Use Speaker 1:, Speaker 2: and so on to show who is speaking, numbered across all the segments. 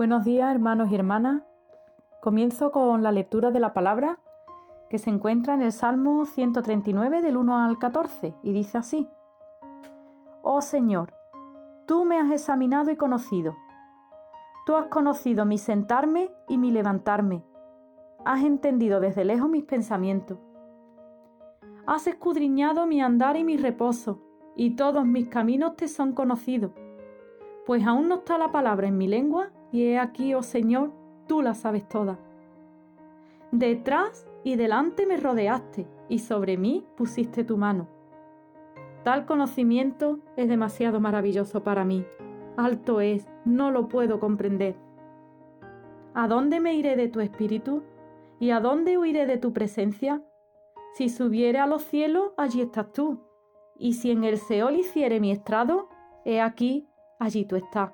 Speaker 1: Buenos días hermanos y hermanas. Comienzo con la lectura de la palabra que se encuentra en el Salmo 139 del 1 al 14 y dice así. Oh Señor, tú me has examinado y conocido. Tú has conocido mi sentarme y mi levantarme. Has entendido desde lejos mis pensamientos. Has escudriñado mi andar y mi reposo, y todos mis caminos te son conocidos. Pues aún no está la palabra en mi lengua, y he aquí, oh Señor, tú la sabes toda. Detrás y delante me rodeaste, y sobre mí pusiste tu mano. Tal conocimiento es demasiado maravilloso para mí. Alto es, no lo puedo comprender. ¿A dónde me iré de tu espíritu? ¿Y a dónde huiré de tu presencia? Si subiere a los cielos, allí estás tú. Y si en el Seol hiciere mi estrado, he aquí, allí tú estás.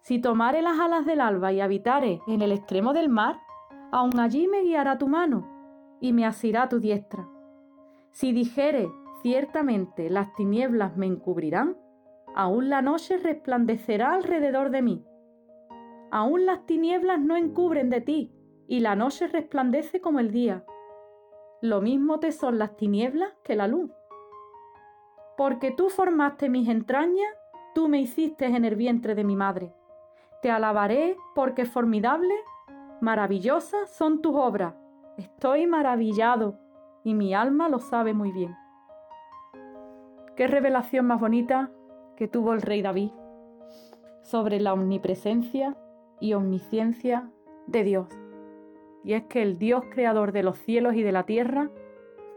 Speaker 1: Si tomare las alas del alba y habitare en el extremo del mar, aun allí me guiará tu mano y me asirá tu diestra. Si dijere, ciertamente las tinieblas me encubrirán, aún la noche resplandecerá alrededor de mí. Aún las tinieblas no encubren de ti, y la noche resplandece como el día. Lo mismo te son las tinieblas que la luz. Porque tú formaste mis entrañas, tú me hiciste en el vientre de mi madre. Te alabaré porque formidable, maravillosas son tus obras. Estoy maravillado y mi alma lo sabe muy bien. Qué revelación más bonita que tuvo el rey David sobre la omnipresencia y omnisciencia de Dios. Y es que el Dios creador de los cielos y de la tierra,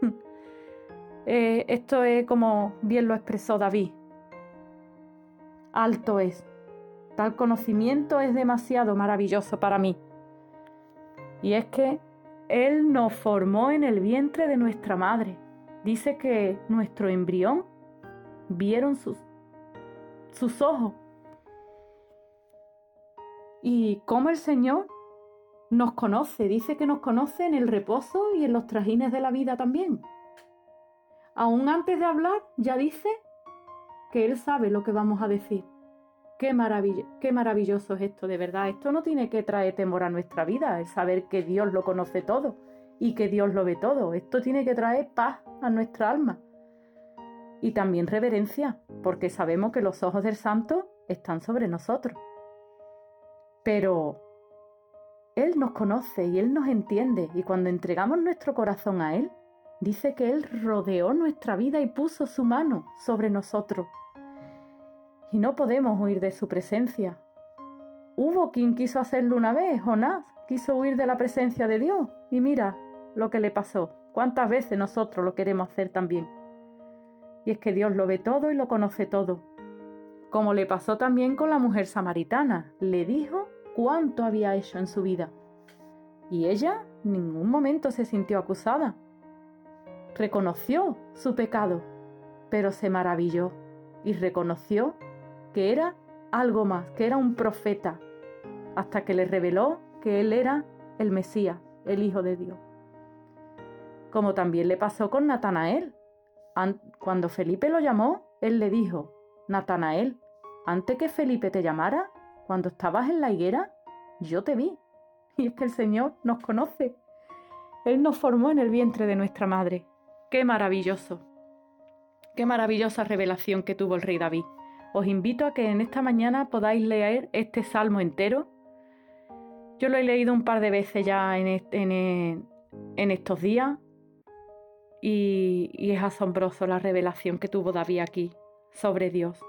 Speaker 1: eh, esto es como bien lo expresó David, alto es. Tal conocimiento es demasiado maravilloso para mí. Y es que Él nos formó en el vientre de nuestra madre. Dice que nuestro embrión vieron sus, sus ojos. Y cómo el Señor nos conoce, dice que nos conoce en el reposo y en los trajines de la vida también. Aún antes de hablar, ya dice que Él sabe lo que vamos a decir. Qué, qué maravilloso es esto, de verdad. Esto no tiene que traer temor a nuestra vida, el saber que Dios lo conoce todo y que Dios lo ve todo. Esto tiene que traer paz a nuestra alma. Y también reverencia, porque sabemos que los ojos del santo están sobre nosotros. Pero Él nos conoce y Él nos entiende, y cuando entregamos nuestro corazón a Él, dice que Él rodeó nuestra vida y puso su mano sobre nosotros y no podemos huir de su presencia. Hubo quien quiso hacerlo una vez, Jonás quiso huir de la presencia de Dios y mira lo que le pasó. ¿Cuántas veces nosotros lo queremos hacer también? Y es que Dios lo ve todo y lo conoce todo. Como le pasó también con la mujer samaritana, le dijo cuánto había hecho en su vida. Y ella en ningún momento se sintió acusada. Reconoció su pecado, pero se maravilló y reconoció que era algo más, que era un profeta, hasta que le reveló que él era el Mesías, el Hijo de Dios. Como también le pasó con Natanael. Cuando Felipe lo llamó, él le dijo, Natanael, antes que Felipe te llamara, cuando estabas en la higuera, yo te vi. Y es que el Señor nos conoce. Él nos formó en el vientre de nuestra madre. Qué maravilloso. Qué maravillosa revelación que tuvo el rey David. Os invito a que en esta mañana podáis leer este salmo entero. Yo lo he leído un par de veces ya en, estos días y, es asombroso la revelación que tuvo David aquí sobre Dios.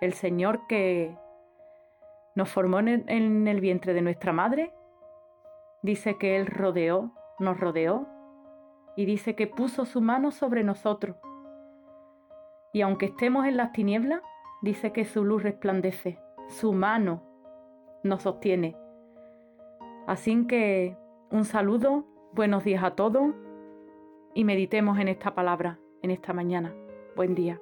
Speaker 1: El Señor que nos formó en el vientre de nuestra madre, dice que Él rodeó, nos rodeó y dice que puso su mano sobre nosotros. Y aunque estemos en las tinieblas, dice que su luz resplandece, su mano nos sostiene. Así que un saludo, buenos días a todos y meditemos en esta palabra en esta mañana. Buen día.